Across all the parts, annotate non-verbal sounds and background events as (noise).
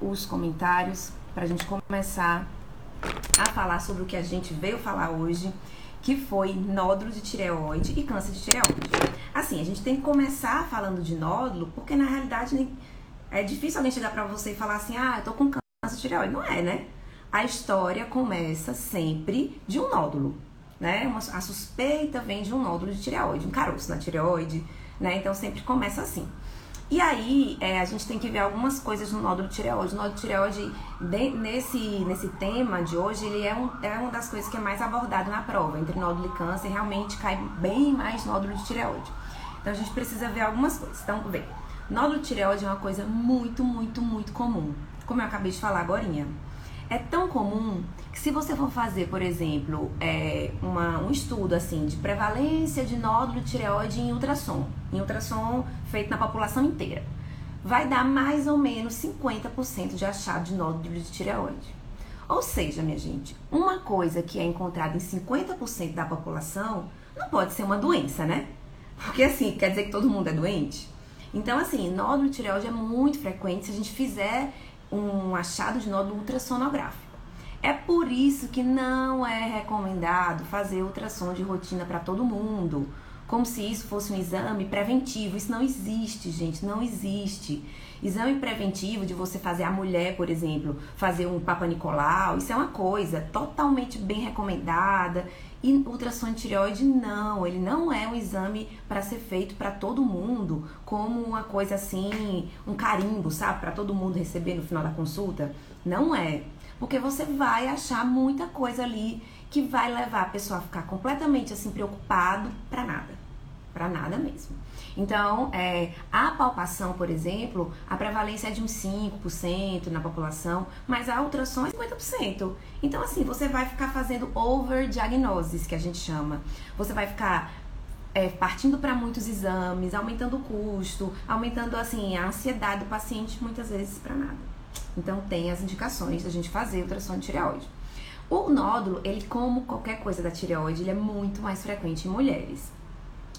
os comentários para a gente começar a falar sobre o que a gente veio falar hoje, que foi nódulo de tireoide e câncer de tireoide. Assim, a gente tem que começar falando de nódulo, porque na realidade é difícil alguém chegar para você e falar assim: ah, eu tô com câncer de tireoide. Não é, né? A história começa sempre de um nódulo, né? Uma, a suspeita vem de um nódulo de tireoide, um caroço na tireoide, né? Então sempre começa assim. E aí, é, a gente tem que ver algumas coisas no nódulo tireoide. O nódulo tireoide, de, nesse, nesse tema de hoje, ele é, um, é uma das coisas que é mais abordado na prova. Entre nódulo e câncer, realmente cai bem mais nódulo de tireoide. Então, a gente precisa ver algumas coisas. Então, vê. Nódulo tireoide é uma coisa muito, muito, muito comum. Como eu acabei de falar agora. É tão comum se você for fazer, por exemplo, é, uma, um estudo assim de prevalência de nódulo tireoide em ultrassom, em ultrassom feito na população inteira, vai dar mais ou menos 50% de achado de nódulo de tireoide. Ou seja, minha gente, uma coisa que é encontrada em 50% da população não pode ser uma doença, né? Porque assim, quer dizer que todo mundo é doente? Então, assim, nódulo de tireoide é muito frequente se a gente fizer um achado de nódulo ultrassonográfico. É por isso que não é recomendado fazer ultrassom de rotina para todo mundo, como se isso fosse um exame preventivo. Isso não existe, gente, não existe. Exame preventivo de você fazer a mulher, por exemplo, fazer um Papa Nicolau, isso é uma coisa totalmente bem recomendada. E ultrassom de tireoide não, ele não é um exame para ser feito para todo mundo, como uma coisa assim, um carimbo, sabe, para todo mundo receber no final da consulta. Não é, porque você vai achar muita coisa ali que vai levar a pessoa a ficar completamente assim preocupado para nada, para nada mesmo. Então, é, a palpação, por exemplo, a prevalência é de uns 5% na população, mas a ultrassom é 50%. Então, assim, você vai ficar fazendo over-diagnosis, que a gente chama. Você vai ficar é, partindo para muitos exames, aumentando o custo, aumentando, assim, a ansiedade do paciente, muitas vezes para nada. Então, tem as indicações da gente fazer ultrassom de tireoide. O nódulo, ele como qualquer coisa da tireoide, ele é muito mais frequente em mulheres.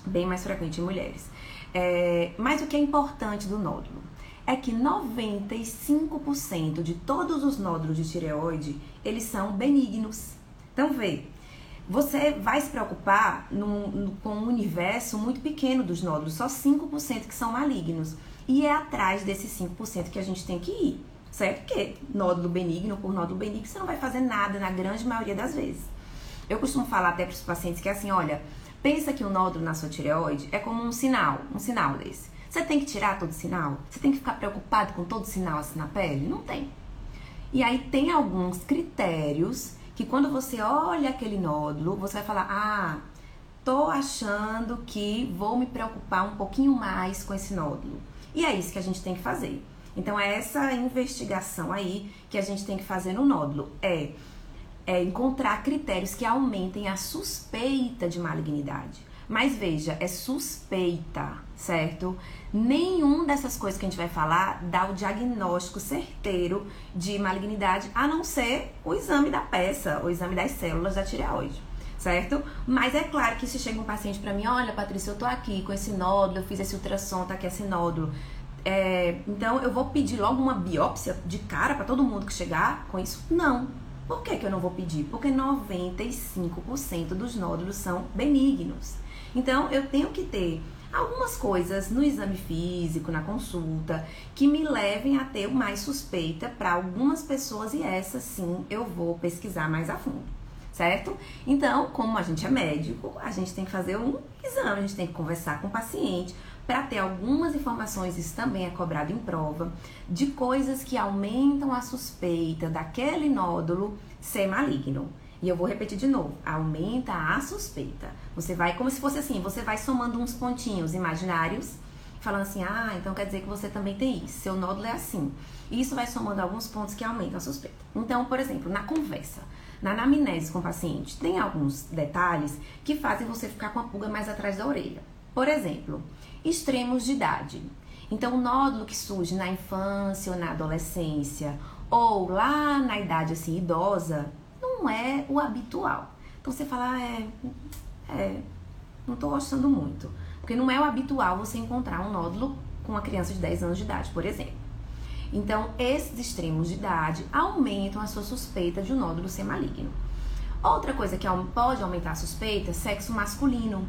Bem mais frequente em mulheres. É, mas o que é importante do nódulo é que 95% de todos os nódulos de tireoide, eles são benignos. Então, vê, você vai se preocupar num, num, com um universo muito pequeno dos nódulos, só 5% que são malignos. E é atrás desses 5% que a gente tem que ir, certo? Porque nódulo benigno por nódulo benigno, você não vai fazer nada na grande maioria das vezes. Eu costumo falar até para os pacientes que é assim, olha, Pensa que o nódulo na sua tireoide é como um sinal, um sinal desse. Você tem que tirar todo sinal? Você tem que ficar preocupado com todo sinal assim na pele? Não tem. E aí tem alguns critérios que quando você olha aquele nódulo, você vai falar: "Ah, tô achando que vou me preocupar um pouquinho mais com esse nódulo". E é isso que a gente tem que fazer. Então é essa investigação aí que a gente tem que fazer no nódulo. É é, encontrar critérios que aumentem a suspeita de malignidade. Mas veja, é suspeita, certo? Nenhum dessas coisas que a gente vai falar dá o diagnóstico certeiro de malignidade, a não ser o exame da peça, o exame das células da tireoide, certo? Mas é claro que se chega um paciente para mim, olha, Patrícia, eu tô aqui com esse nódulo, eu fiz esse ultrassom, tá aqui esse nódulo. É, então eu vou pedir logo uma biópsia de cara para todo mundo que chegar com isso? Não, por que, que eu não vou pedir? Porque 95% dos nódulos são benignos. Então, eu tenho que ter algumas coisas no exame físico, na consulta, que me levem a ter mais suspeita para algumas pessoas e essa sim eu vou pesquisar mais a fundo, certo? Então, como a gente é médico, a gente tem que fazer um exame, a gente tem que conversar com o paciente para ter algumas informações, isso também é cobrado em prova, de coisas que aumentam a suspeita daquele nódulo ser maligno. E eu vou repetir de novo, aumenta a suspeita. Você vai, como se fosse assim, você vai somando uns pontinhos imaginários, falando assim, ah, então quer dizer que você também tem isso, seu nódulo é assim. Isso vai somando alguns pontos que aumentam a suspeita. Então, por exemplo, na conversa, na anamnese com o paciente, tem alguns detalhes que fazem você ficar com a pulga mais atrás da orelha. Por exemplo, extremos de idade. Então, o nódulo que surge na infância ou na adolescência, ou lá na idade assim idosa, não é o habitual. Então você fala, ah, é, é não estou gostando muito. Porque não é o habitual você encontrar um nódulo com uma criança de 10 anos de idade, por exemplo. Então, esses extremos de idade aumentam a sua suspeita de um nódulo ser maligno. Outra coisa que pode aumentar a suspeita é sexo masculino.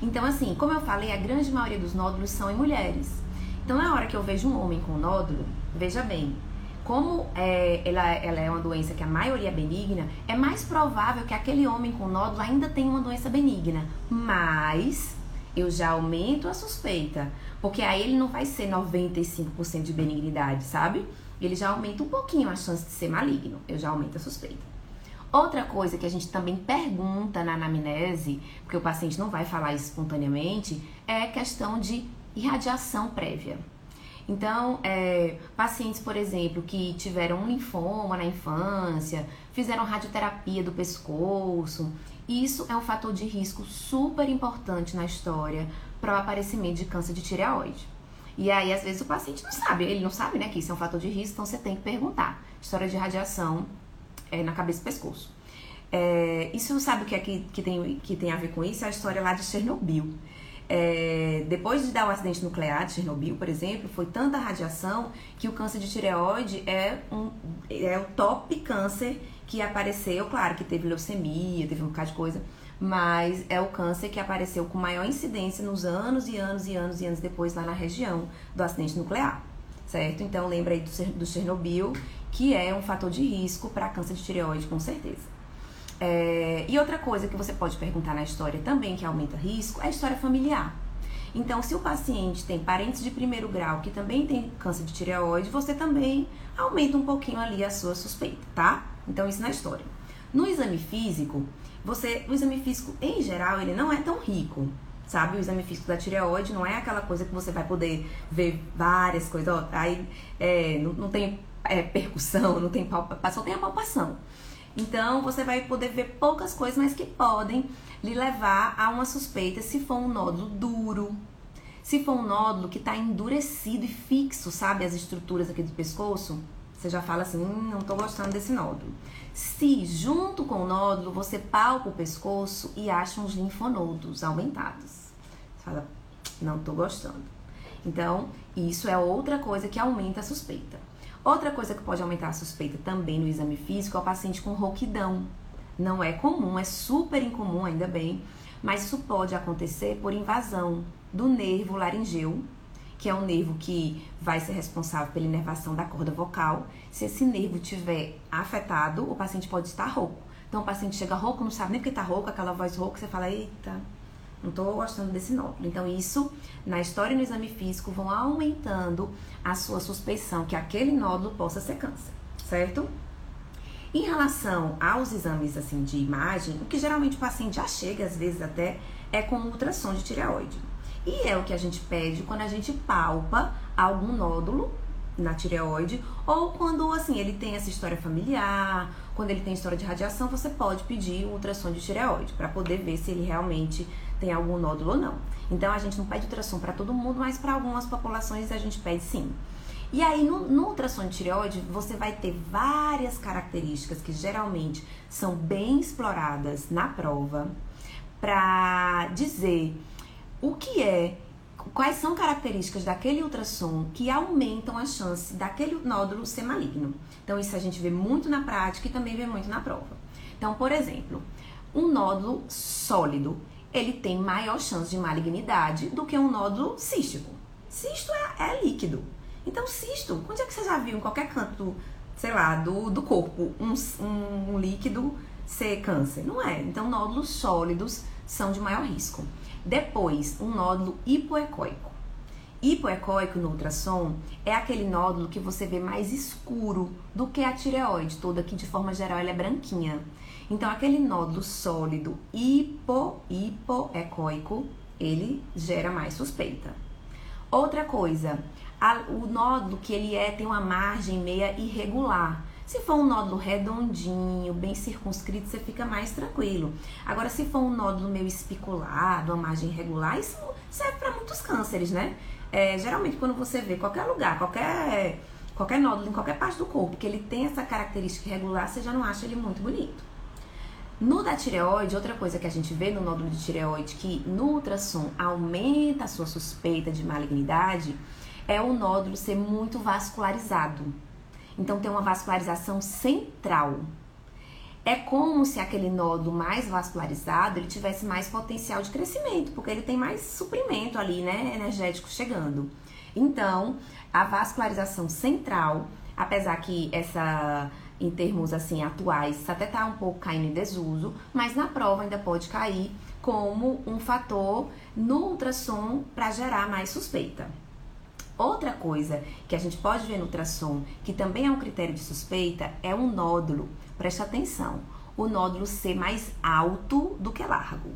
Então, assim, como eu falei, a grande maioria dos nódulos são em mulheres. Então, na hora que eu vejo um homem com nódulo, veja bem, como é, ela, ela, é uma doença que a maioria é benigna, é mais provável que aquele homem com nódulo ainda tenha uma doença benigna. Mas eu já aumento a suspeita. Porque aí ele não vai ser 95% de benignidade, sabe? Ele já aumenta um pouquinho a chance de ser maligno. Eu já aumento a suspeita. Outra coisa que a gente também pergunta na anamnese, porque o paciente não vai falar espontaneamente, é questão de irradiação prévia. Então, é, pacientes, por exemplo, que tiveram um linfoma na infância, fizeram radioterapia do pescoço, isso é um fator de risco super importante na história para o aparecimento de câncer de tireoide. E aí, às vezes, o paciente não sabe, ele não sabe, né, que isso é um fator de risco, então você tem que perguntar. História de radiação é, na cabeça e pescoço. É, isso sabe o que é que, que, tem, que tem a ver com isso? É a história lá de Chernobyl. É, depois de dar o um acidente nuclear de Chernobyl, por exemplo, foi tanta radiação que o câncer de tireoide é, um, é o top câncer que apareceu. Claro que teve leucemia, teve um bocado de coisa, mas é o câncer que apareceu com maior incidência nos anos e anos e anos e anos depois lá na região do acidente nuclear, certo? Então lembra aí do, do Chernobyl, que é um fator de risco para câncer de tireoide, com certeza. É, e outra coisa que você pode perguntar na história também que aumenta risco é a história familiar. Então, se o paciente tem parentes de primeiro grau que também tem câncer de tireoide, você também aumenta um pouquinho ali a sua suspeita, tá? Então, isso na história. No exame físico, você, o exame físico em geral, ele não é tão rico, sabe? O exame físico da tireoide não é aquela coisa que você vai poder ver várias coisas, ó, aí é, não, não tem é, percussão, não tem palpação, tem a palpação. Então, você vai poder ver poucas coisas, mas que podem lhe levar a uma suspeita se for um nódulo duro, se for um nódulo que está endurecido e fixo, sabe, as estruturas aqui do pescoço, você já fala assim, hum, não estou gostando desse nódulo. Se junto com o nódulo você palpa o pescoço e acha uns linfonodos aumentados, você fala, não estou gostando. Então, isso é outra coisa que aumenta a suspeita. Outra coisa que pode aumentar a suspeita também no exame físico é o paciente com rouquidão. Não é comum, é super incomum, ainda bem, mas isso pode acontecer por invasão do nervo laringeu, que é um nervo que vai ser responsável pela inervação da corda vocal. Se esse nervo tiver afetado, o paciente pode estar rouco. Então o paciente chega rouco, não sabe nem porque está rouco, aquela voz rouca, você fala, eita, não estou gostando desse nódulo. Então, isso, na história e no exame físico, vão aumentando a sua suspeição que aquele nódulo possa ser câncer, certo? Em relação aos exames assim de imagem, o que geralmente o paciente já chega, às vezes até, é com ultrassom de tireoide. E é o que a gente pede quando a gente palpa algum nódulo na tireoide, ou quando assim ele tem essa história familiar, quando ele tem história de radiação, você pode pedir um ultrassom de tireoide para poder ver se ele realmente tem algum nódulo ou não. Então a gente não pede ultrassom para todo mundo, mas para algumas populações a gente pede sim. E aí no, no ultrassom de tireoide você vai ter várias características que geralmente são bem exploradas na prova para dizer o que é quais são características daquele ultrassom que aumentam a chance daquele nódulo ser maligno. Então, isso a gente vê muito na prática e também vê muito na prova. Então, por exemplo, um nódulo sólido, ele tem maior chance de malignidade do que um nódulo cístico. Cisto é, é líquido. Então, cisto, onde é que você já viu em qualquer canto, sei lá, do, do corpo, um, um, um líquido ser câncer? Não é. Então, nódulos sólidos são de maior risco. Depois, um nódulo hipoecóico. Hipoecóico no ultrassom é aquele nódulo que você vê mais escuro do que a tireoide, toda que de forma geral ela é branquinha. Então, aquele nódulo sólido hipo, hipoecóico, ele gera mais suspeita. Outra coisa, a, o nódulo que ele é tem uma margem meia irregular. Se for um nódulo redondinho, bem circunscrito, você fica mais tranquilo. Agora, se for um nódulo meio espiculado, uma margem irregular, isso serve para muitos cânceres, né? É, geralmente, quando você vê qualquer lugar, qualquer, qualquer nódulo em qualquer parte do corpo, que ele tem essa característica irregular, você já não acha ele muito bonito. No da tireoide, outra coisa que a gente vê no nódulo de tireoide que no ultrassom aumenta a sua suspeita de malignidade é o nódulo ser muito vascularizado. Então tem uma vascularização central. É como se aquele nódulo mais vascularizado ele tivesse mais potencial de crescimento, porque ele tem mais suprimento ali, né, energético chegando. Então, a vascularização central, apesar que essa em termos assim atuais, até tá um pouco caindo em desuso, mas na prova ainda pode cair como um fator no ultrassom para gerar mais suspeita. Outra coisa que a gente pode ver no ultrassom, que também é um critério de suspeita, é um nódulo. Presta atenção, o nódulo ser mais alto do que largo.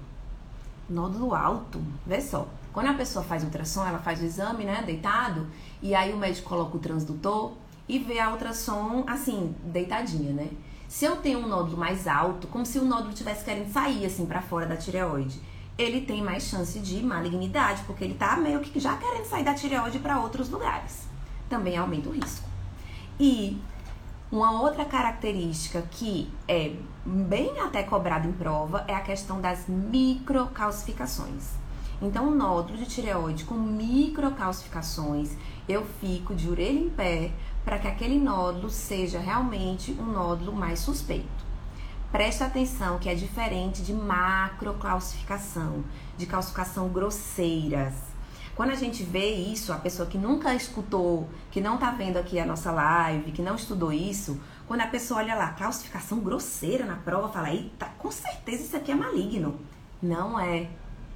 Nódulo alto, vê só. Quando a pessoa faz ultrassom, ela faz o exame, né, deitado, e aí o médico coloca o transdutor e vê a ultrassom assim, deitadinha, né? Se eu tenho um nódulo mais alto, como se o nódulo tivesse querendo sair assim para fora da tireoide, ele tem mais chance de malignidade, porque ele tá meio que já querendo sair da tireoide para outros lugares. Também aumenta o risco. E uma outra característica que é bem até cobrada em prova é a questão das microcalcificações. Então, um nódulo de tireoide com microcalcificações, eu fico de orelha em pé para que aquele nódulo seja realmente um nódulo mais suspeito. Preste atenção que é diferente de macrocalcificação, de calcificação grosseiras. Quando a gente vê isso, a pessoa que nunca escutou, que não está vendo aqui a nossa live, que não estudou isso, quando a pessoa olha lá, calcificação grosseira na prova, fala, eita, com certeza isso aqui é maligno. Não é.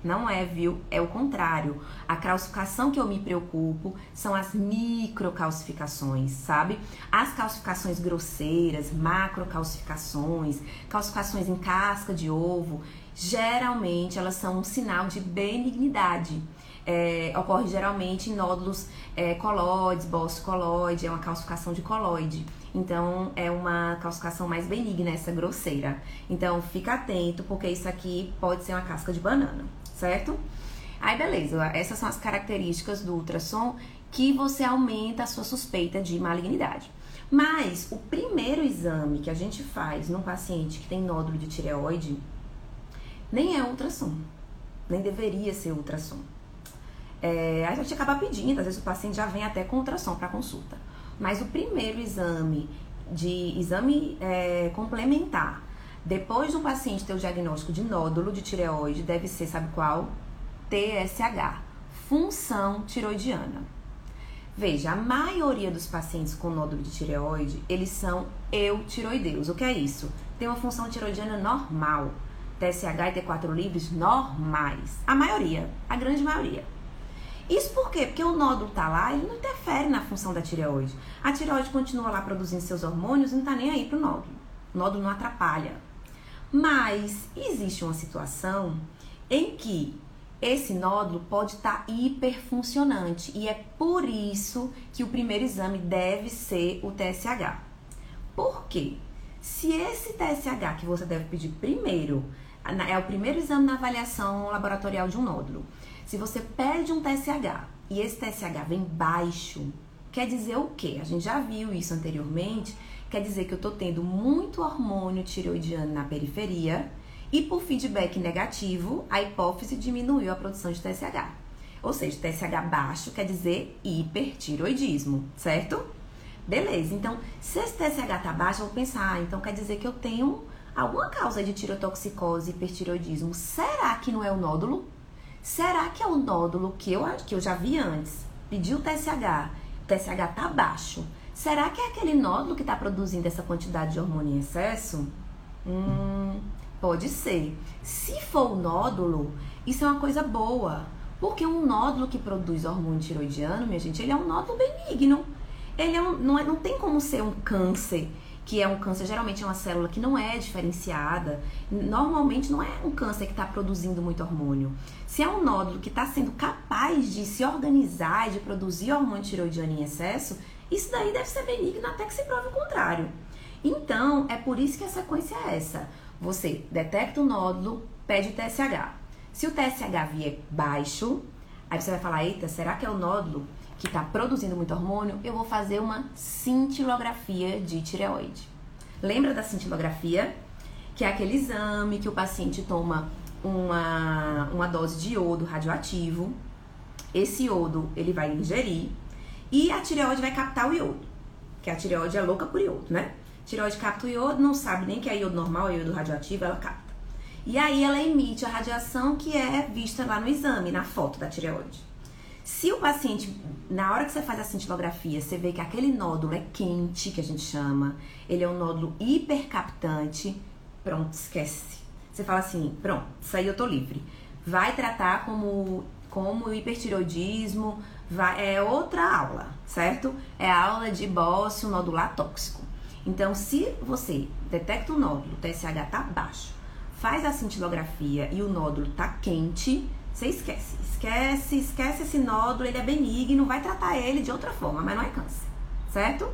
Não é, viu? É o contrário. A calcificação que eu me preocupo são as microcalcificações, sabe? As calcificações grosseiras, macrocalcificações, calcificações em casca de ovo, geralmente elas são um sinal de benignidade. É, ocorre geralmente em nódulos é, colóides, bolso colóide, é uma calcificação de colóide. Então, é uma calcificação mais benigna, essa grosseira. Então, fica atento, porque isso aqui pode ser uma casca de banana certo? Aí beleza, essas são as características do ultrassom que você aumenta a sua suspeita de malignidade. Mas o primeiro exame que a gente faz num paciente que tem nódulo de tireoide nem é ultrassom, nem deveria ser ultrassom. É, a gente acaba pedindo, às vezes o paciente já vem até com ultrassom para consulta. Mas o primeiro exame de exame é, complementar depois do paciente ter o diagnóstico de nódulo de tireoide, deve ser, sabe qual? TSH, função tiroidiana. Veja, a maioria dos pacientes com nódulo de tireoide, eles são eutiroideus. O que é isso? Tem uma função tiroidiana normal. TSH e T4 livres normais. A maioria, a grande maioria. Isso por quê? Porque o nódulo tá lá, ele não interfere na função da tireoide. A tireoide continua lá produzindo seus hormônios e não tá nem aí pro nódulo. O nódulo não atrapalha. Mas existe uma situação em que esse nódulo pode estar tá hiperfuncionante e é por isso que o primeiro exame deve ser o TSH. Por quê? Se esse TSH que você deve pedir primeiro é o primeiro exame na avaliação laboratorial de um nódulo, se você pede um TSH e esse TSH vem baixo, quer dizer o quê? A gente já viu isso anteriormente quer dizer que eu estou tendo muito hormônio tiroidiano na periferia e por feedback negativo, a hipófise diminuiu a produção de TSH. Ou seja, TSH baixo quer dizer hipertiroidismo, certo? Beleza, então se esse TSH tá baixo, eu vou pensar, ah, então quer dizer que eu tenho alguma causa de tirotoxicose e hipertiroidismo. Será que não é o nódulo? Será que é o nódulo que eu, que eu já vi antes? Pediu o TSH, o TSH tá baixo. Será que é aquele nódulo que está produzindo essa quantidade de hormônio em excesso? Hum, pode ser. Se for o nódulo, isso é uma coisa boa. Porque um nódulo que produz hormônio tiroidiano, minha gente, ele é um nódulo benigno. Ele é um, não, é, não tem como ser um câncer, que é um câncer, geralmente é uma célula que não é diferenciada. Normalmente não é um câncer que está produzindo muito hormônio. Se é um nódulo que está sendo capaz de se organizar e de produzir hormônio tiroidiano em excesso, isso daí deve ser benigno até que se prove o contrário. Então, é por isso que a sequência é essa. Você detecta o nódulo, pede o TSH. Se o TSH vier baixo, aí você vai falar: eita, será que é o nódulo que está produzindo muito hormônio? Eu vou fazer uma cintilografia de tireoide. Lembra da cintilografia? Que é aquele exame que o paciente toma uma, uma dose de iodo radioativo. Esse iodo ele vai ingerir E a tireoide vai captar o iodo, que a tireoide é louca por iodo, né? A tireoide capta o iodo, não sabe nem que é iodo normal, é iodo radioativo, ela capta. E aí ela emite a radiação que é vista lá no exame, na foto da tireoide. Se o paciente, na hora que você faz a cintilografia, você vê que aquele nódulo é quente, que a gente chama, ele é um nódulo hipercaptante, pronto, esquece. Você fala assim, pronto, isso aí eu tô livre. Vai tratar como, como hipertiroidismo, vai, é outra aula, certo? É a aula de bócio nodular tóxico. Então, se você detecta o nódulo, o TSH tá baixo, faz a cintilografia e o nódulo tá quente, você esquece. Esquece, esquece esse nódulo, ele é benigno, vai tratar ele de outra forma, mas não é câncer, certo?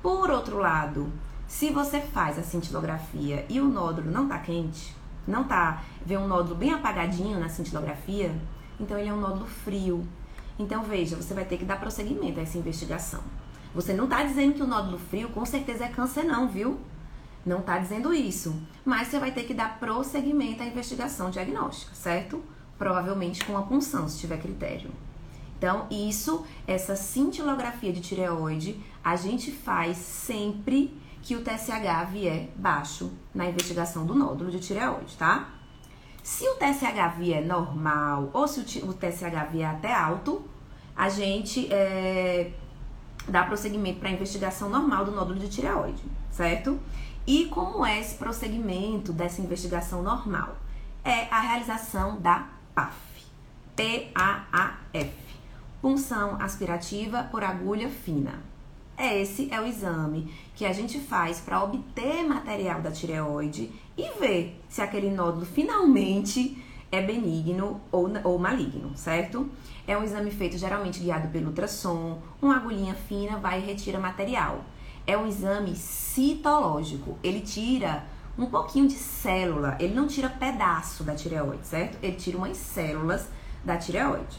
Por outro lado, se você faz a cintilografia e o nódulo não tá quente, não tá, vê um nódulo bem apagadinho na cintilografia, então ele é um nódulo frio. Então veja, você vai ter que dar prosseguimento a essa investigação. Você não tá dizendo que o nódulo frio com certeza é câncer não, viu? Não tá dizendo isso, mas você vai ter que dar prosseguimento à investigação diagnóstica, certo? provavelmente com a punção, se tiver critério. Então, isso, essa cintilografia de tireoide, a gente faz sempre que o TSH vier baixo na investigação do nódulo de tireoide, tá? Se o TSH vier normal ou se o TSH vier até alto, a gente é, dá prosseguimento para a investigação normal do nódulo de tireoide, certo? E como é esse prosseguimento dessa investigação normal? É a realização da PAF. P-A-A-F. Punção aspirativa por agulha fina. Esse é o exame que a gente faz para obter material da tireoide e ver se aquele nódulo finalmente é benigno ou, ou maligno, certo? É um exame feito geralmente guiado pelo ultrassom, uma agulhinha fina vai e retira material. É um exame citológico, ele tira um pouquinho de célula. Ele não tira pedaço da tireoide, certo? Ele tira umas células da tireoide.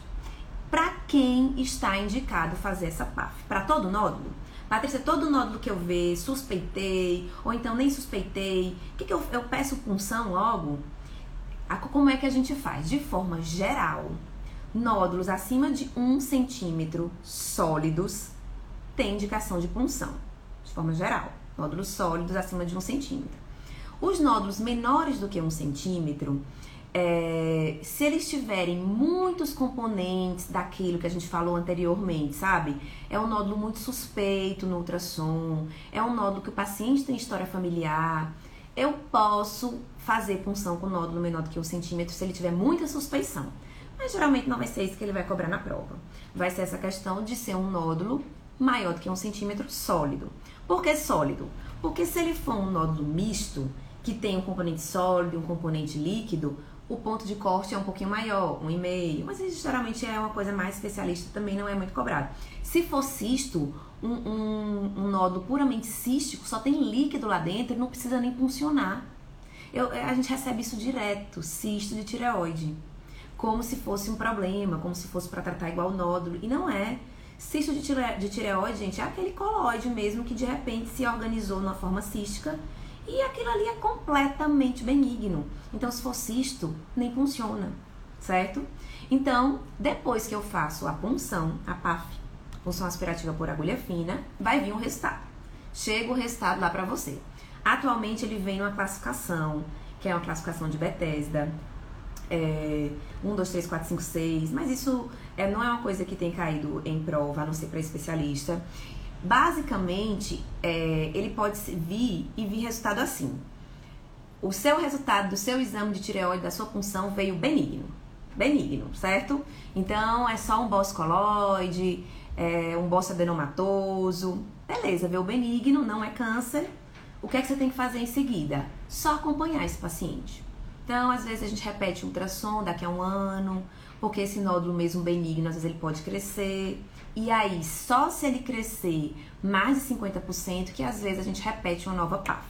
Para quem está indicado fazer essa PAF? Para todo nódulo? Patrícia, todo nódulo que eu ver, suspeitei, ou então nem suspeitei, o que, que eu, eu peço punção logo? Como é que a gente faz? De forma geral, nódulos acima de um centímetro sólidos têm indicação de punção. De forma geral, nódulos sólidos acima de um centímetro. Os nódulos menores do que um centímetro, é, se eles tiverem muitos componentes daquilo que a gente falou anteriormente, sabe? É um nódulo muito suspeito no ultrassom, é um nódulo que o paciente tem história familiar. Eu posso fazer punção com nódulo menor do que um centímetro se ele tiver muita suspeição. Mas geralmente não vai ser isso que ele vai cobrar na prova. Vai ser essa questão de ser um nódulo maior do que um centímetro sólido. Por que sólido? Porque se ele for um nódulo misto, que tem um componente sólido e um componente líquido, o ponto de corte é um pouquinho maior, um e meio, mas geralmente é uma coisa mais especialista, também não é muito cobrado. Se for cisto, um, um, um nódulo puramente cístico, só tem líquido lá dentro, não precisa nem funcionar. Eu, a gente recebe isso direto, cisto de tireoide, como se fosse um problema, como se fosse para tratar igual nódulo, e não é. Cisto de tireoide, gente, é aquele colóide mesmo que de repente se organizou numa forma cística e aquilo ali é completamente benigno. Então, se for cisto, nem funciona, certo? Então, depois que eu faço a punção, a PAF, punção aspirativa por agulha fina, vai vir um resultado. Chega o resultado lá para você. Atualmente ele vem numa classificação, que é uma classificação de Bethesda, é, 1, 2, 3, 4, 5, 6, mas isso é, não é uma coisa que tem caído em prova, a não ser para especialista. Basicamente, é, ele pode vir e vir resultado assim. O seu resultado do seu exame de tireoide, da sua punção, veio benigno. Benigno, certo? Então, é só um bócio coloide, é, um bócio adenomatoso. Beleza, veio benigno, não é câncer. O que é que você tem que fazer em seguida? Só acompanhar esse paciente. Então, às vezes a gente repete ultrassom daqui a um ano, porque esse nódulo mesmo benigno, às vezes ele pode crescer. E aí, só se ele crescer mais de 50%, que às vezes a gente repete uma nova PAF.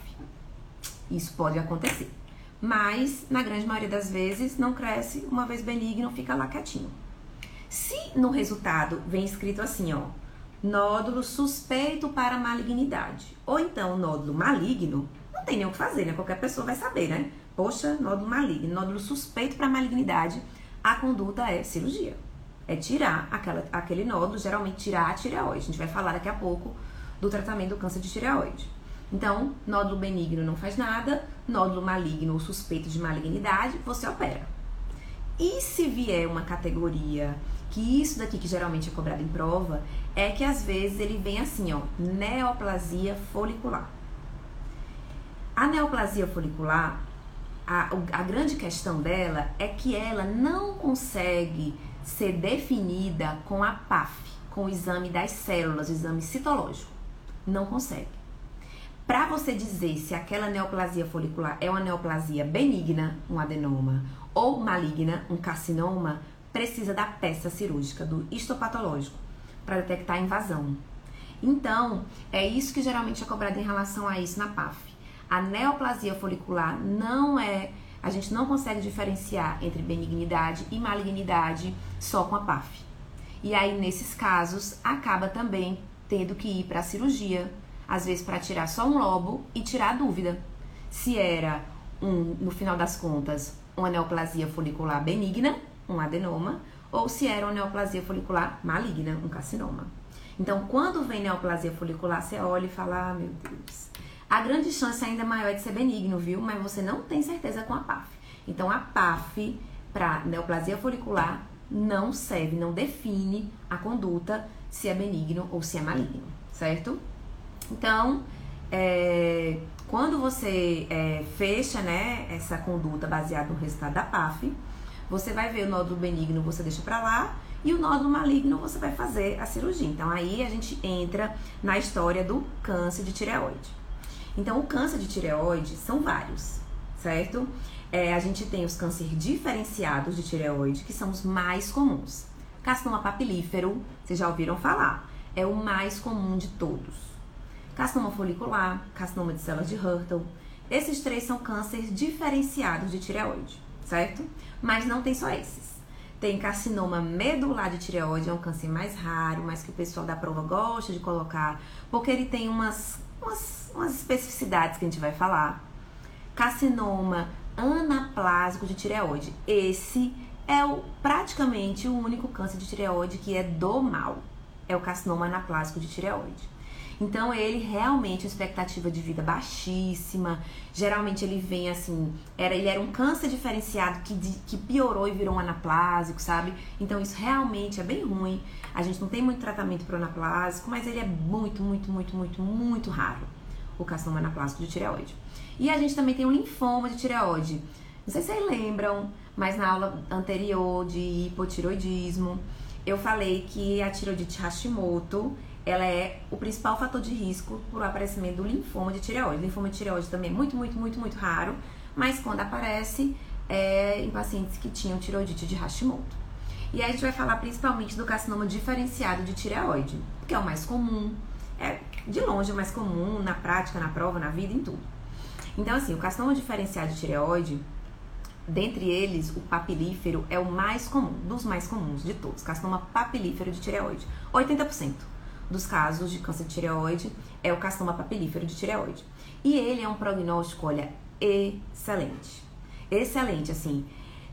Isso pode acontecer. Mas, na grande maioria das vezes, não cresce, uma vez benigno, fica lá quietinho. Se no resultado vem escrito assim, ó, nódulo suspeito para malignidade, ou então nódulo maligno, não tem nem o que fazer, né? Qualquer pessoa vai saber, né? Poxa, nódulo maligno, nódulo suspeito para malignidade, a conduta é cirurgia é tirar aquela, aquele nódulo, geralmente tirar a tireoide. A gente vai falar daqui a pouco do tratamento do câncer de tireoide. Então, nódulo benigno não faz nada, nódulo maligno ou suspeito de malignidade, você opera. E se vier uma categoria que isso daqui que geralmente é cobrado em prova, é que às vezes ele vem assim, ó, neoplasia folicular. A neoplasia folicular, a, a grande questão dela é que ela não consegue ser definida com a PAF, com o exame das células, o exame citológico. Não consegue. Para você dizer se aquela neoplasia folicular é uma neoplasia benigna, um adenoma, ou maligna, um carcinoma, precisa da peça cirúrgica, do histopatológico, para detectar a invasão. Então, é isso que geralmente é cobrado em relação a isso na PAF. A neoplasia folicular não é. A gente não consegue diferenciar entre benignidade e malignidade só com a PAF. E aí, nesses casos, acaba também tendo que ir para a cirurgia, às vezes para tirar só um lobo e tirar a dúvida se era um, no final das contas, uma neoplasia folicular benigna um adenoma, ou se era uma neoplasia folicular maligna, um carcinoma. Então, quando vem neoplasia folicular, você olha e fala, ah, meu Deus. A grande chance ainda maior é de ser benigno, viu? Mas você não tem certeza com a PAF. Então, a PAF para neoplasia folicular não serve, não define a conduta se é benigno ou se é maligno, certo? Então, é, quando você é, fecha né, essa conduta baseada no resultado da PAF, você vai ver o nódulo benigno, você deixa para lá, e o nódulo maligno você vai fazer a cirurgia. Então aí a gente entra na história do câncer de tireoide. Então o câncer de tireoide são vários, certo? É, a gente tem os cânceres diferenciados de tireoide, que são os mais comuns. Carcinoma papilífero, vocês já ouviram falar, é o mais comum de todos. Carcinoma folicular, carcinoma de células de Hurtle, esses três são cânceres diferenciados de tireoide certo? Mas não tem só esses. Tem carcinoma medular de tireoide, é um câncer mais raro, mas que o pessoal da prova gosta de colocar, porque ele tem umas, umas, umas especificidades que a gente vai falar. Carcinoma anaplásico de tireoide. Esse é o, praticamente o único câncer de tireoide que é do mal. É o carcinoma anaplásico de tireoide. Então ele realmente expectativa de vida baixíssima. Geralmente ele vem assim, era ele era um câncer diferenciado que, que piorou e virou um anaplásico, sabe? Então isso realmente é bem ruim. A gente não tem muito tratamento para anaplásico, mas ele é muito, muito, muito, muito, muito raro. O carcinoma anaplásico de tireoide. E a gente também tem o linfoma de tireoide. Não sei se vocês lembram, mas na aula anterior de hipotiroidismo, eu falei que a tiroidite Hashimoto ela é o principal fator de risco para o aparecimento do linfoma de tireoide. Linfoma de tireoide também é muito, muito, muito, muito raro, mas quando aparece é em pacientes que tinham tireoidite de Hashimoto. E aí a gente vai falar principalmente do carcinoma diferenciado de tireoide, que é o mais comum, é de longe o mais comum na prática, na prova, na vida, em tudo. Então, assim, o carcinoma diferenciado de tireoide, dentre eles, o papilífero é o mais comum, dos mais comuns de todos. Carcinoma papilífero de tireoide, 80% dos casos de câncer de tireoide é o carcinoma papilífero de tireoide. E ele é um prognóstico, olha, excelente. Excelente, assim.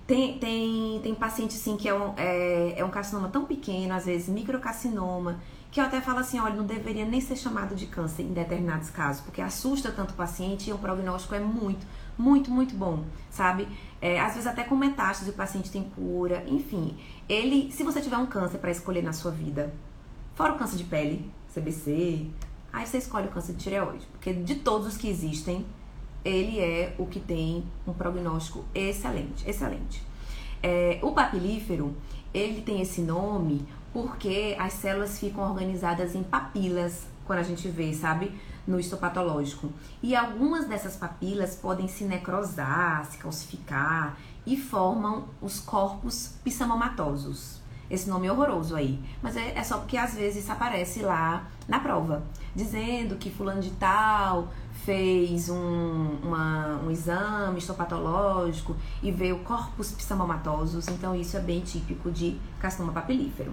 Tem, tem, tem paciente, assim, que é um, é, é um carcinoma tão pequeno, às vezes microcarcinoma, que eu até falo assim, olha, não deveria nem ser chamado de câncer em determinados casos, porque assusta tanto o paciente e o prognóstico é muito, muito, muito bom, sabe? É, às vezes até com metástase o paciente tem cura, enfim. Ele, se você tiver um câncer para escolher na sua vida, Fora o câncer de pele, CBC, aí você escolhe o câncer de tireoide. Porque de todos os que existem, ele é o que tem um prognóstico excelente, excelente. É, o papilífero, ele tem esse nome porque as células ficam organizadas em papilas, quando a gente vê, sabe, no histopatológico. E algumas dessas papilas podem se necrosar, se calcificar e formam os corpos psamomatosos esse nome horroroso aí. Mas é, é, só porque às vezes aparece lá na prova, dizendo que fulano de tal fez um, uma, um exame histopatológico e veio corpos psamomatosos, então isso é bem típico de carcinoma papilífero.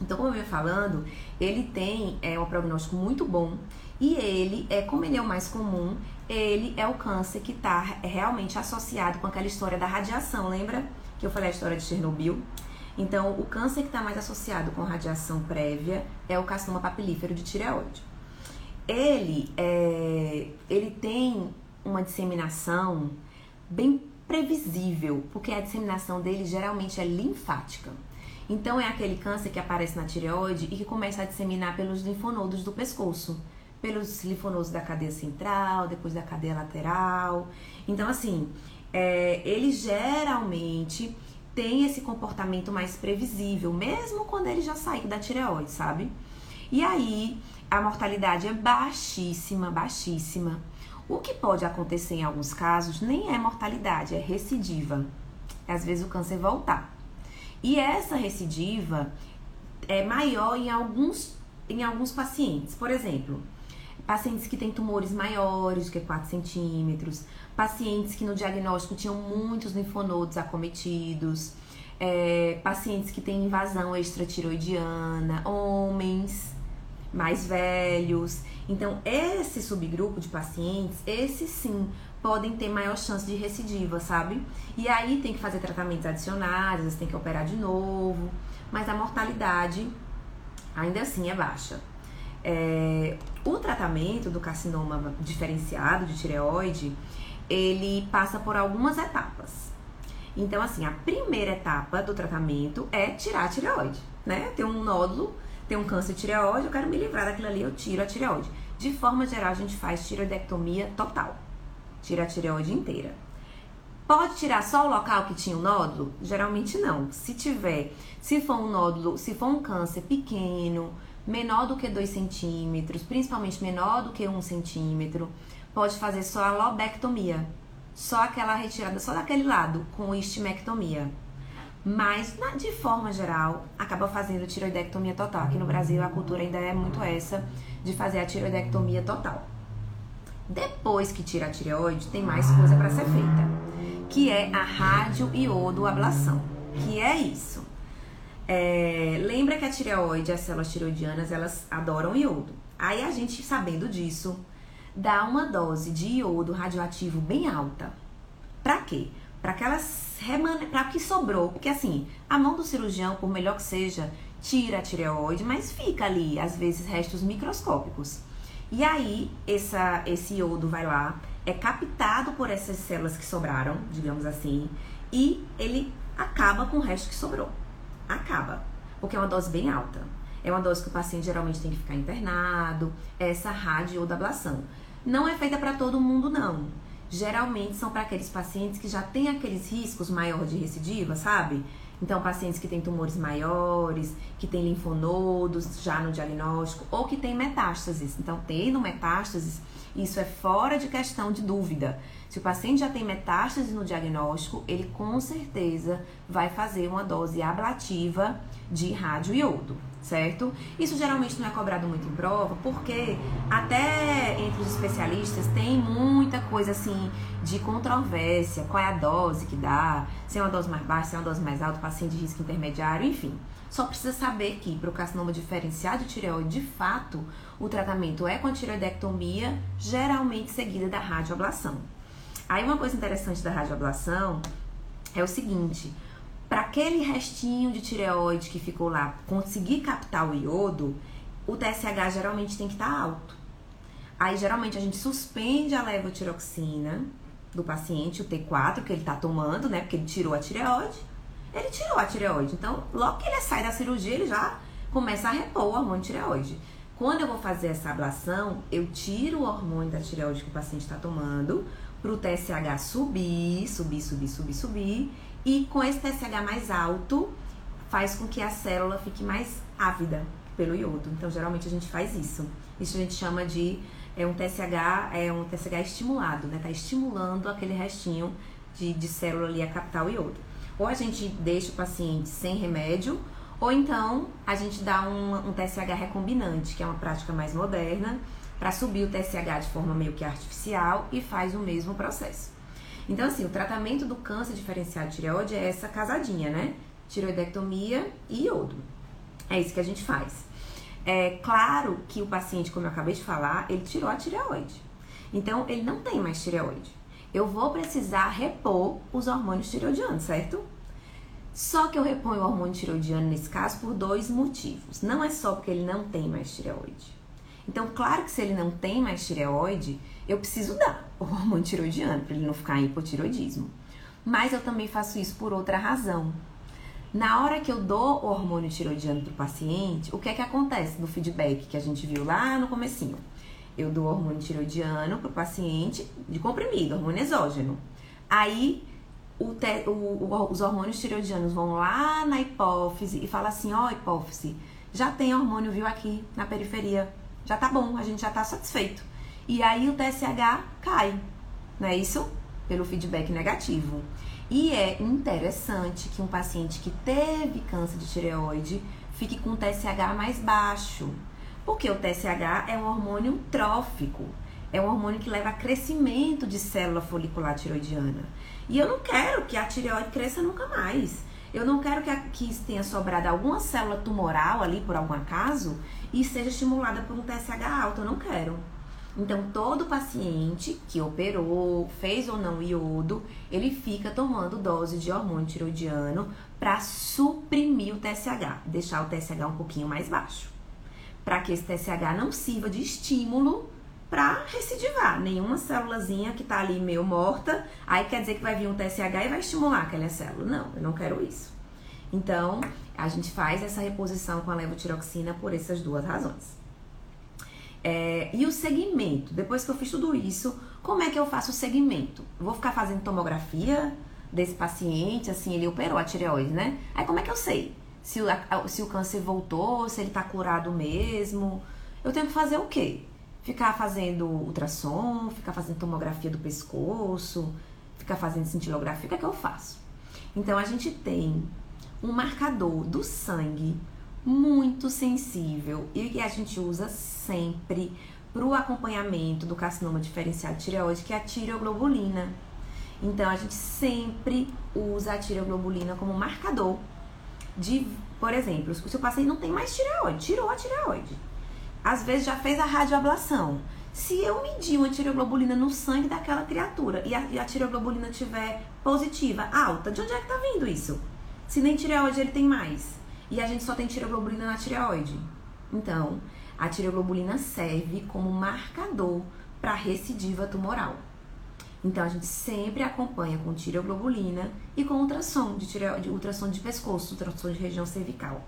Então, como eu ia falando, ele tem é, um prognóstico muito bom e ele, é como ele é o mais comum, ele é o câncer que está realmente associado com aquela história da radiação, lembra? Que eu falei a história de Chernobyl? Então, o câncer que está mais associado com radiação prévia é o carcinoma papilífero de tireoide. Ele, é, ele tem uma disseminação bem previsível, porque a disseminação dele geralmente é linfática. Então, é aquele câncer que aparece na tireoide e que começa a disseminar pelos linfonodos do pescoço, pelos linfonodos da cadeia central, depois da cadeia lateral. Então, assim, é, ele geralmente tem esse comportamento mais previsível, mesmo quando ele já saiu da tireoide, sabe? E aí a mortalidade é baixíssima, baixíssima. O que pode acontecer em alguns casos nem é mortalidade, é recidiva. Às vezes o câncer voltar. E essa recidiva é maior em alguns, em alguns pacientes. Por exemplo, pacientes que têm tumores maiores que 4 centímetros, pacientes que no diagnóstico tinham muitos linfonodos acometidos, é, pacientes que têm invasão extratiroidiana, homens mais velhos. Então, esse subgrupo de pacientes, esses sim, podem ter maior chance de recidiva, sabe? E aí tem que fazer tratamentos adicionais, tem que operar de novo, mas a mortalidade ainda assim é baixa. É, o tratamento do carcinoma diferenciado de tireoide, ele passa por algumas etapas. Então, assim, a primeira etapa do tratamento é tirar a tireoide, né? Tem um nódulo, tem um câncer de tireoide, eu quero me livrar daquilo ali, eu tiro a tireoide. De forma geral, a gente faz tireoidectomia total. Tira a tireoide inteira. Pode tirar só o local que tinha o nódulo? Geralmente não. Se tiver, se for um nódulo, se for um câncer pequeno, menor do que 2 centímetros, principalmente menor do que 1 um centímetro, pode fazer só a lobectomia, só aquela retirada só daquele lado, com estimectomia. Mas, de forma geral, acaba fazendo tiroidectomia total. Aqui no Brasil, a cultura ainda é muito essa de fazer a tiroidectomia total. Depois que tira a tireoide, tem mais coisa para ser feita, que é a radioiodoablação. Que é isso? É, lembra que a tireoide, as células tireoidianas, elas adoram iodo. Aí a gente, sabendo disso, dá uma dose de iodo radioativo bem alta. Para quê? Para que elas remane... para que sobrou, porque assim, a mão do cirurgião, por melhor que seja, tira a tireoide, mas fica ali, às vezes, restos microscópicos. E aí, essa, esse iodo vai lá, é captado por essas células que sobraram, digamos assim, e ele acaba com o resto que sobrou acaba, porque é uma dose bem alta. É uma dose que o paciente geralmente tem que ficar internado, é essa ablação. Não é feita para todo mundo, não. Geralmente são para aqueles pacientes que já têm aqueles riscos maior de recidiva, sabe? Então, pacientes que têm tumores maiores, que têm linfonodos já no diagnóstico, ou que têm metástases. Então, tendo metástases, isso é fora de questão de dúvida. Se o paciente já tem metástase no diagnóstico, ele com certeza vai fazer uma dose ablativa de radioiodo, certo? Isso geralmente não é cobrado muito em prova, porque até entre os especialistas tem muita coisa assim de controvérsia, qual é a dose que dá, se é uma dose mais baixa, se é uma dose mais alta, paciente de risco intermediário, enfim. Só precisa saber que para o carcinoma diferenciado de tireoide, de fato, o tratamento é com a tireoidectomia, geralmente seguida da radioablação. Aí uma coisa interessante da radioablação é o seguinte, para aquele restinho de tireoide que ficou lá conseguir captar o iodo, o TSH geralmente tem que estar tá alto. Aí geralmente a gente suspende a levotiroxina do paciente, o T4 que ele está tomando, né? Porque ele tirou a tireoide. Ele tirou a tireoide. Então, logo que ele sai da cirurgia, ele já começa a repor o hormônio tireoide. Quando eu vou fazer essa ablação, eu tiro o hormônio da tireoide que o paciente está tomando, para o TSH subir, subir, subir, subir, subir. E com esse TSH mais alto, faz com que a célula fique mais ávida pelo iodo. Então, geralmente a gente faz isso. Isso a gente chama de é um TSH, é um TSH estimulado, né? Tá estimulando aquele restinho de, de célula ali a captar o iodo. Ou a gente deixa o paciente sem remédio, ou então a gente dá um, um TSH recombinante, que é uma prática mais moderna, para subir o TSH de forma meio que artificial e faz o mesmo processo. Então, assim, o tratamento do câncer diferenciado de tireoide é essa casadinha, né? Tiroidectomia e iodo. É isso que a gente faz. É claro que o paciente, como eu acabei de falar, ele tirou a tireoide. Então, ele não tem mais tireoide. Eu vou precisar repor os hormônios tireoidianos, certo? Só que eu reponho o hormônio tiroidiano nesse caso por dois motivos. Não é só porque ele não tem mais tireoide. Então, claro que se ele não tem mais tireoide, eu preciso dar o hormônio tiroidiano para ele não ficar em hipotiroidismo. Mas eu também faço isso por outra razão. Na hora que eu dou o hormônio tiroidiano para o paciente, o que é que acontece no feedback que a gente viu lá no comecinho? Eu dou hormônio tiroidiano para o paciente de comprimido, hormônio exógeno. Aí o te, o, os hormônios tiroidianos vão lá na hipófise e falam assim, ó oh, hipófise, já tem hormônio, viu, aqui na periferia. Já tá bom, a gente já tá satisfeito. E aí o TSH cai, não é isso? Pelo feedback negativo. E é interessante que um paciente que teve câncer de tireoide fique com o TSH mais baixo. Porque o TSH é um hormônio trófico, é um hormônio que leva a crescimento de célula folicular tiroidiana. E eu não quero que a tireoide cresça nunca mais. Eu não quero que, a, que tenha sobrado alguma célula tumoral ali por algum acaso e seja estimulada por um TSH alto. Eu não quero. Então, todo paciente que operou, fez ou não iodo, ele fica tomando dose de hormônio tiroidiano para suprimir o TSH, deixar o TSH um pouquinho mais baixo. Para que esse TSH não sirva de estímulo para recidivar. Nenhuma célulazinha que está ali meio morta, aí quer dizer que vai vir um TSH e vai estimular aquela célula. Não, eu não quero isso. Então, a gente faz essa reposição com a levotiroxina por essas duas razões. É, e o segmento, depois que eu fiz tudo isso, como é que eu faço o segmento? vou ficar fazendo tomografia desse paciente, assim, ele operou a tireoide, né? Aí como é que eu sei se o, se o câncer voltou, se ele tá curado mesmo? Eu tenho que fazer o quê? Ficar fazendo ultrassom, ficar fazendo tomografia do pescoço, ficar fazendo cintilografia, o que é que eu faço? Então a gente tem um marcador do sangue muito sensível e que a gente usa sempre para o acompanhamento do carcinoma diferenciado de tireoide, que é a tireoglobulina. Então, a gente sempre usa a tireoglobulina como marcador de, por exemplo, se o paciente não tem mais tireoide, tirou a tireoide. Às vezes já fez a radioablação. Se eu medir uma tireoglobulina no sangue daquela criatura e a, e a tireoglobulina tiver positiva, alta, de onde é que tá vindo isso? Se nem tireoide ele tem mais e a gente só tem tireoglobulina na tireoide. Então, a tireoglobulina serve como marcador para recidiva tumoral. Então, a gente sempre acompanha com tireoglobulina e com ultrassom de, ultrassom de pescoço, ultrassom de região cervical.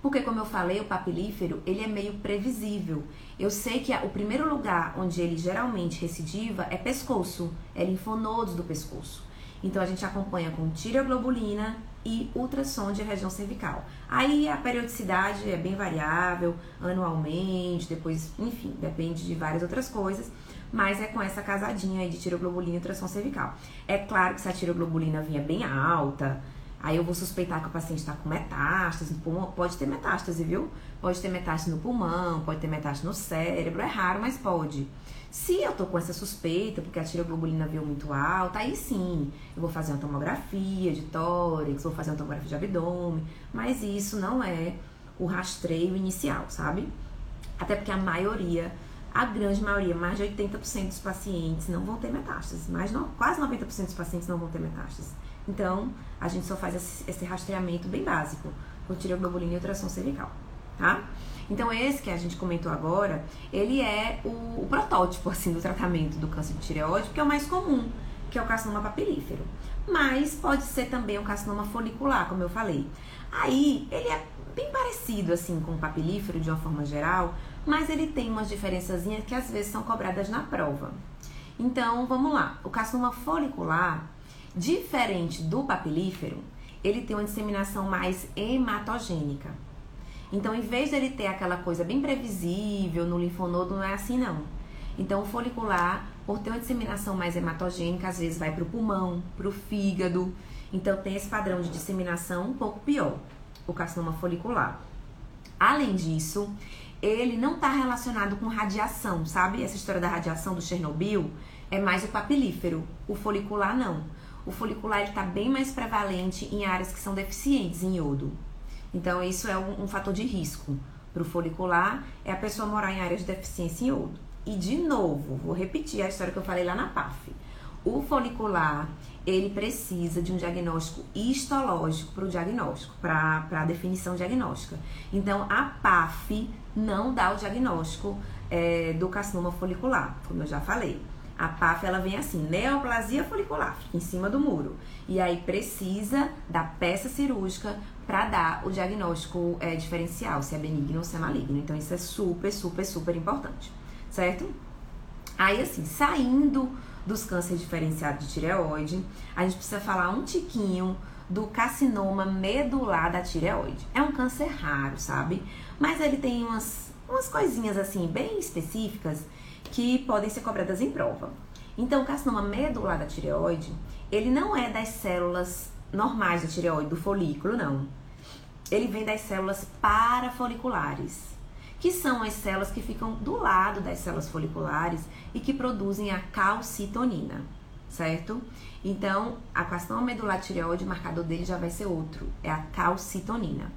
Porque, como eu falei, o papilífero, ele é meio previsível. Eu sei que o primeiro lugar onde ele geralmente recidiva é pescoço, é linfonodos do pescoço. Então, a gente acompanha com tireoglobulina e ultrassom de região cervical. Aí a periodicidade é bem variável, anualmente, depois, enfim, depende de várias outras coisas, mas é com essa casadinha aí de tiroglobulina e ultrassom cervical. É claro que se a tiroglobulina vinha bem alta, aí eu vou suspeitar que o paciente está com metástase no pulmão, pode ter metástase, viu? Pode ter metástase no pulmão, pode ter metástase no cérebro, é raro, mas pode. Se eu tô com essa suspeita, porque a tiroglobulina veio muito alta, aí sim, eu vou fazer uma tomografia de tórax, vou fazer uma tomografia de abdômen, mas isso não é o rastreio inicial, sabe? Até porque a maioria, a grande maioria, mais de 80% dos pacientes não vão ter metástases, mais não, quase 90% dos pacientes não vão ter metástases. Então, a gente só faz esse, esse rastreamento bem básico, com tiroglobulina e ultrassom cervical, tá? Então, esse que a gente comentou agora, ele é o, o protótipo, assim, do tratamento do câncer de tireoide, que é o mais comum, que é o carcinoma papilífero. Mas pode ser também o carcinoma folicular, como eu falei. Aí, ele é bem parecido, assim, com o papilífero, de uma forma geral, mas ele tem umas diferençazinhas que às vezes são cobradas na prova. Então, vamos lá. O carcinoma folicular, diferente do papilífero, ele tem uma disseminação mais hematogênica. Então, em vez dele ter aquela coisa bem previsível no linfonodo, não é assim não. Então, o folicular, por ter uma disseminação mais hematogênica, às vezes vai para o pulmão, para o fígado. Então, tem esse padrão de disseminação um pouco pior, o carcinoma folicular. Além disso, ele não está relacionado com radiação, sabe? Essa história da radiação do Chernobyl é mais o papilífero, o folicular não. O folicular está bem mais prevalente em áreas que são deficientes em iodo. Então, isso é um, um fator de risco para o folicular, é a pessoa morar em áreas de deficiência em iodo. E, de novo, vou repetir a história que eu falei lá na PAF. O folicular, ele precisa de um diagnóstico histológico para o diagnóstico, para a definição diagnóstica. Então, a PAF não dá o diagnóstico é, do carcinoma folicular, como eu já falei. A PAF ela vem assim, neoplasia folicular, fica em cima do muro. E aí precisa da peça cirúrgica para dar o diagnóstico é, diferencial, se é benigno ou se é maligno. Então isso é super, super, super importante, certo? Aí assim, saindo dos cânceres diferenciados de tireoide, a gente precisa falar um tiquinho do carcinoma medular da tireoide. É um câncer raro, sabe? Mas ele tem umas, umas coisinhas assim bem específicas que podem ser cobradas em prova. Então, o carcinoma medular da tireoide, ele não é das células normais da tireoide, do folículo, não. Ele vem das células parafoliculares, que são as células que ficam do lado das células foliculares e que produzem a calcitonina, certo? Então, a carcinoma medular tireoide, o marcador dele já vai ser outro, é a calcitonina.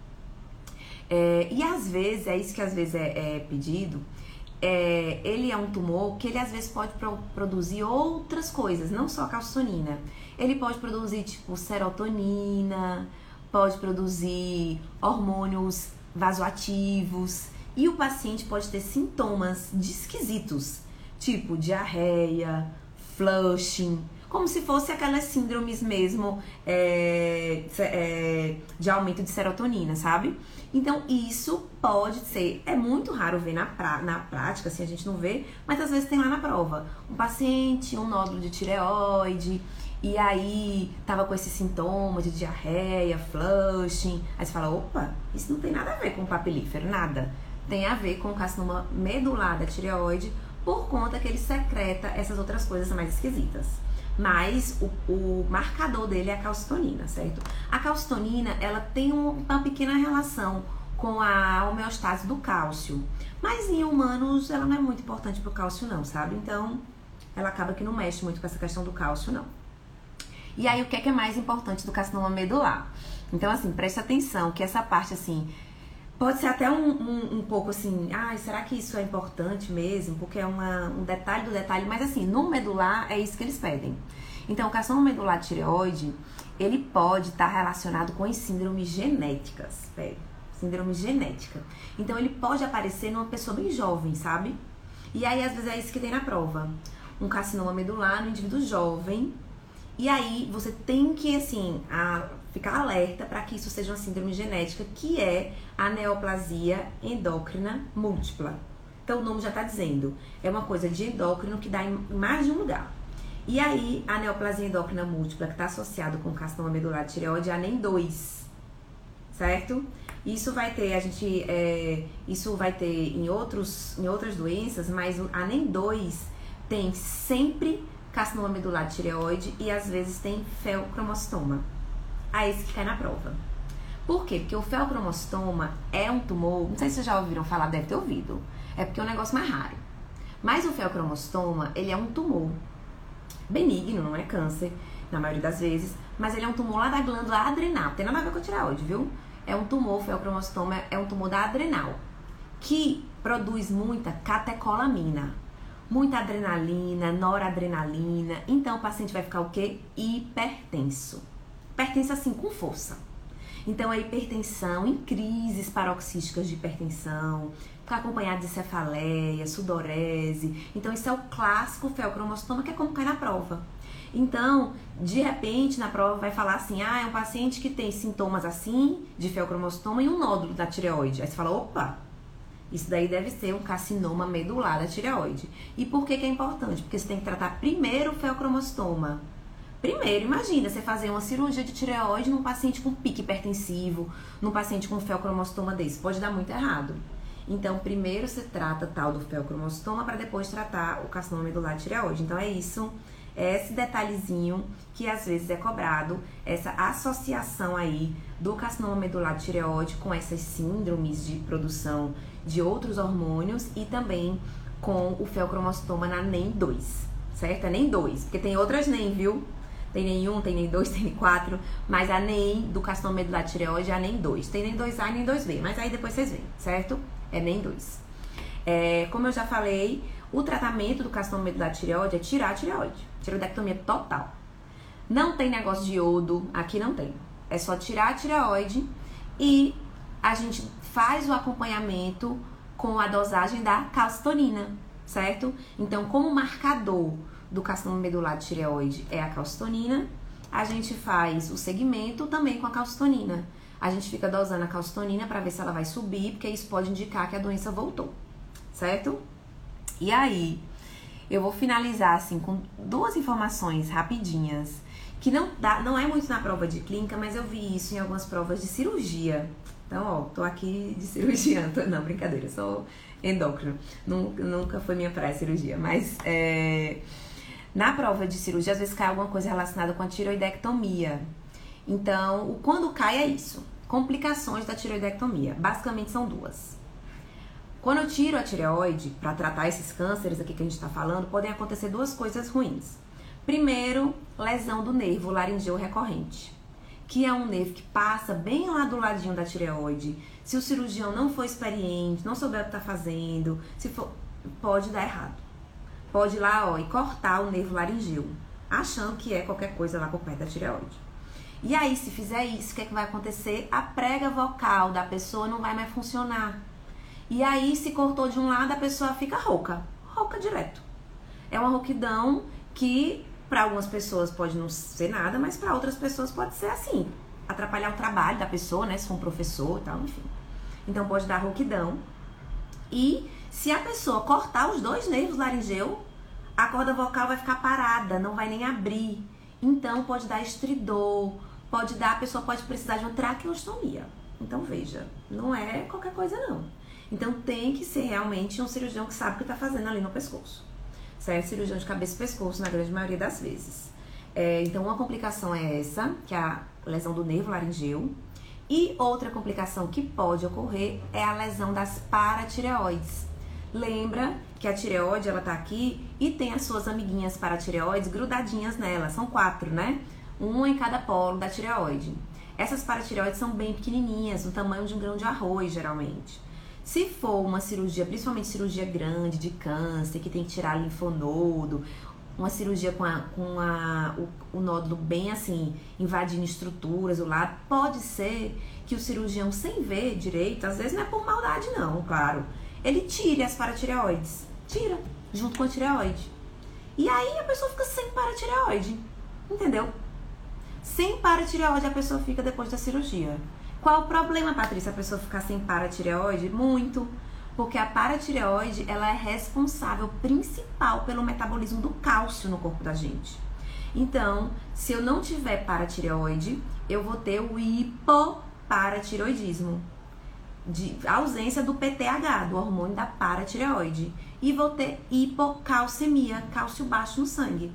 É, e às vezes, é isso que às vezes é, é pedido, é, ele é um tumor que ele às vezes pode pro, produzir outras coisas, não só a calcitonina. Ele pode produzir tipo serotonina, pode produzir hormônios vasoativos e o paciente pode ter sintomas de esquisitos, tipo diarreia, flushing, como se fosse aquelas síndromes mesmo é, é, de aumento de serotonina, sabe? Então, isso pode ser, é muito raro ver na, pra, na prática, assim, a gente não vê, mas às vezes tem lá na prova. Um paciente, um nódulo de tireoide, e aí tava com esses sintomas de diarreia, flushing. Aí você fala, opa, isso não tem nada a ver com papilífero, nada. Tem a ver com carcinoma medular da tireoide, por conta que ele secreta essas outras coisas mais esquisitas mas o, o, marcador dele é a calcitonina, certo? A calcitonina, ela tem uma pequena relação com a homeostase do cálcio, mas em humanos ela não é muito importante pro cálcio não, sabe? Então, ela acaba que não mexe muito com essa questão do cálcio não. E aí, o que é, que é mais importante do carcinoma medular? Então, assim, preste atenção que essa parte, assim, Pode ser até um, um, um pouco assim, ah, será que isso é importante mesmo? Porque é uma, um detalhe do detalhe, mas assim, no medular é isso que eles pedem. Então, o carcinoma medular tireoide, ele pode estar relacionado com as síndromes genéticas, pega, síndrome genética. Então, ele pode aparecer numa pessoa bem jovem, sabe? E aí, às vezes, é isso que tem na prova. Um carcinoma medular no indivíduo jovem. E aí, você tem que, assim, a, ficar alerta para que isso seja uma síndrome genética, que é a neoplasia endócrina múltipla. Então, o nome já está dizendo, é uma coisa de endócrino que dá em mais de um lugar. E aí, a neoplasia endócrina múltipla, que está associada com carcinoma medular de tireoide, é a NEM2, certo? Isso vai ter, a gente, é, isso vai ter em, outros, em outras doenças, mas a NEM2 tem sempre carcinoma medular de tireoide e às vezes tem feocromostoma a esse que cai na prova. Por quê? Porque o feocromostoma é um tumor, não sei se vocês já ouviram falar, deve ter ouvido. É porque é um negócio mais raro. Mas o feocromostoma, ele é um tumor benigno, não é câncer, na maioria das vezes, mas ele é um tumor lá da glândula adrenal. Tem nada a ver com a tireoide, viu? É um tumor, feocromostoma é um tumor da adrenal, que produz muita catecolamina, muita adrenalina, noradrenalina. Então o paciente vai ficar o quê? Hipertenso pertence assim com força. Então, a hipertensão, em crises paroxísticas de hipertensão, acompanhado de cefaleia, sudorese. Então, isso é o clássico feocromostoma, que é como cai na prova. Então, de repente, na prova vai falar assim: ah, é um paciente que tem sintomas assim, de feocromostoma e um nódulo da tireoide. Aí você fala: opa, isso daí deve ser um carcinoma medular da tireoide. E por que, que é importante? Porque você tem que tratar primeiro o feocromostoma Primeiro, imagina você fazer uma cirurgia de tireoide num paciente com pique hipertensivo, num paciente com feocromostoma desse. Pode dar muito errado. Então, primeiro você trata tal do feocromostoma para depois tratar o carcinoma medular de tireoide. Então, é isso, é esse detalhezinho que às vezes é cobrado, essa associação aí do carcinoma medular de tireoide com essas síndromes de produção de outros hormônios e também com o feocromostoma na NEM2, certo? É NEM2, porque tem outras NEM, viu? Tem nem um, tem nem dois, tem nem quatro. Mas a NEM do carcinoma medular tireoide é a NEM 2. Tem nem 2A e nem 2B. Mas aí depois vocês veem, certo? É NEM 2. É, como eu já falei, O tratamento do carcinoma medular de tireoide é tirar a tireoide. Tireoidectomia total. Não tem negócio de iodo, aqui não tem. É só tirar a tireoide e a gente faz o acompanhamento com a dosagem da calcitonina, certo? Então, como marcador do carcinoma medular de tireoide é a calcitonina, a gente faz o segmento também com a calcitonina. A gente fica dosando a calcitonina para ver se ela vai subir, porque isso pode indicar que a doença voltou, certo? E aí, eu vou finalizar assim com duas informações rapidinhas que não dá, não é muito na prova de clínica, mas eu vi isso em algumas provas de cirurgia. Então, ó, tô aqui de (laughs) cirurgia, não, brincadeira, sou endócrino. Nunca, foi minha praia cirurgia, mas é, na prova de cirurgia, às vezes cai alguma coisa relacionada com a tiroidectomia. Então, quando cai é isso. Complicações da tiroidectomia. Basicamente são duas. Quando eu tiro a tireoide para tratar esses cânceres aqui que a gente está falando, podem acontecer duas coisas ruins. Primeiro, lesão do nervo laringeu recorrente, que é um nervo que passa bem lá do ladinho da tireoide. Se o cirurgião não for experiente, não souber o que está fazendo, se for, pode dar errado pode ir lá ó, e cortar o nervo laringeu, achando que é qualquer coisa lá por perto da tireoide. E aí, se fizer isso, o que, é que vai acontecer? A prega vocal da pessoa não vai mais funcionar. E aí, se cortou de um lado, a pessoa fica rouca, rouca direto. É uma rouquidão que para algumas pessoas pode não ser nada, mas para outras pessoas pode ser assim, atrapalhar o trabalho da pessoa, né, se for um professor e tal, enfim. Então pode dar rouquidão. E se a pessoa cortar os dois nervos laringeu, a corda vocal vai ficar parada, não vai nem abrir. Então pode dar estridor, pode dar, a pessoa pode precisar de uma traqueostomia. Então veja, não é qualquer coisa não. Então tem que ser realmente um cirurgião que sabe o que está fazendo ali no pescoço. Certo? Cirurgião de cabeça e pescoço, na grande maioria das vezes. É, então uma complicação é essa, que é a lesão do nervo laringeu. E outra complicação que pode ocorrer é a lesão das paratireoides. Lembra que a tireoide ela tá aqui e tem as suas amiguinhas paratireoides grudadinhas nela, são quatro, né? Uma em cada polo da tireoide. Essas paratireoides são bem pequenininhas, do tamanho de um grão de arroz, geralmente. Se for uma cirurgia, principalmente cirurgia grande de câncer, que tem que tirar linfonodo, uma cirurgia com, a, com a, o, o nódulo bem assim, invadindo estruturas do lado, pode ser que o cirurgião, sem ver direito, às vezes não é por maldade, não, claro, ele tire as paratireoides tira, junto com a tireoide. E aí a pessoa fica sem paratireoide, entendeu? Sem paratireoide a pessoa fica depois da cirurgia. Qual o problema, Patrícia, a pessoa ficar sem paratireoide? Muito. Porque a paratireoide, ela é responsável principal pelo metabolismo do cálcio no corpo da gente. Então, se eu não tiver paratireoide, eu vou ter o hipoparatireoidismo. De ausência do PTH, do hormônio da paratireoide e vou ter hipocalcemia, cálcio baixo no sangue.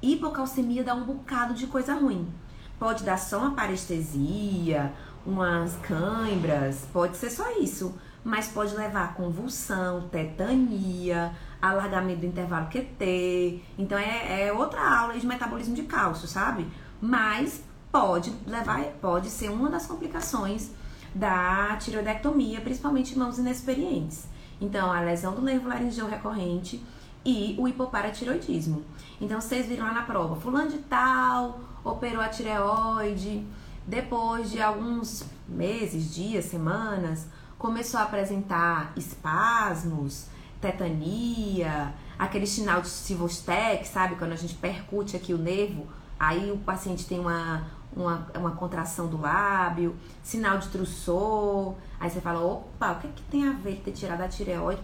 Hipocalcemia dá um bocado de coisa ruim. Pode dar só uma parestesia, umas câimbras, pode ser só isso, mas pode levar a convulsão, tetania, alargamento do intervalo QT. Então é, é outra aula de metabolismo de cálcio, sabe? Mas pode levar, pode ser uma das complicações da tireoidectomia, principalmente em mãos inexperientes. Então, a lesão do nervo laringeu recorrente e o hipoparatiroidismo. Então, vocês viram lá na prova, fulano de tal operou a tireoide, depois de alguns meses, dias, semanas, começou a apresentar espasmos, tetania, aquele sinal de Sivostec, sabe? Quando a gente percute aqui o nervo, aí o paciente tem uma, uma, uma contração do lábio, sinal de trussor. Aí você fala, opa, o que, que tem a ver ter tirado a tireoide?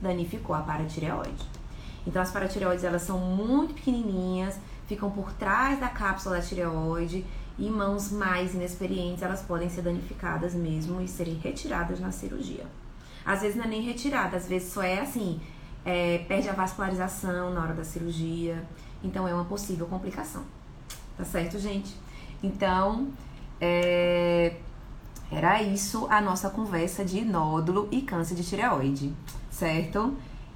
Danificou a paratireoide. Então as paratireoides elas são muito pequenininhas, ficam por trás da cápsula da tireoide e mãos mais inexperientes elas podem ser danificadas mesmo e serem retiradas na cirurgia. Às vezes não é nem retirada, às vezes só é assim, é, perde a vascularização na hora da cirurgia, então é uma possível complicação. Tá certo, gente? Então, é, era isso a nossa conversa de nódulo e câncer de tireoide, certo?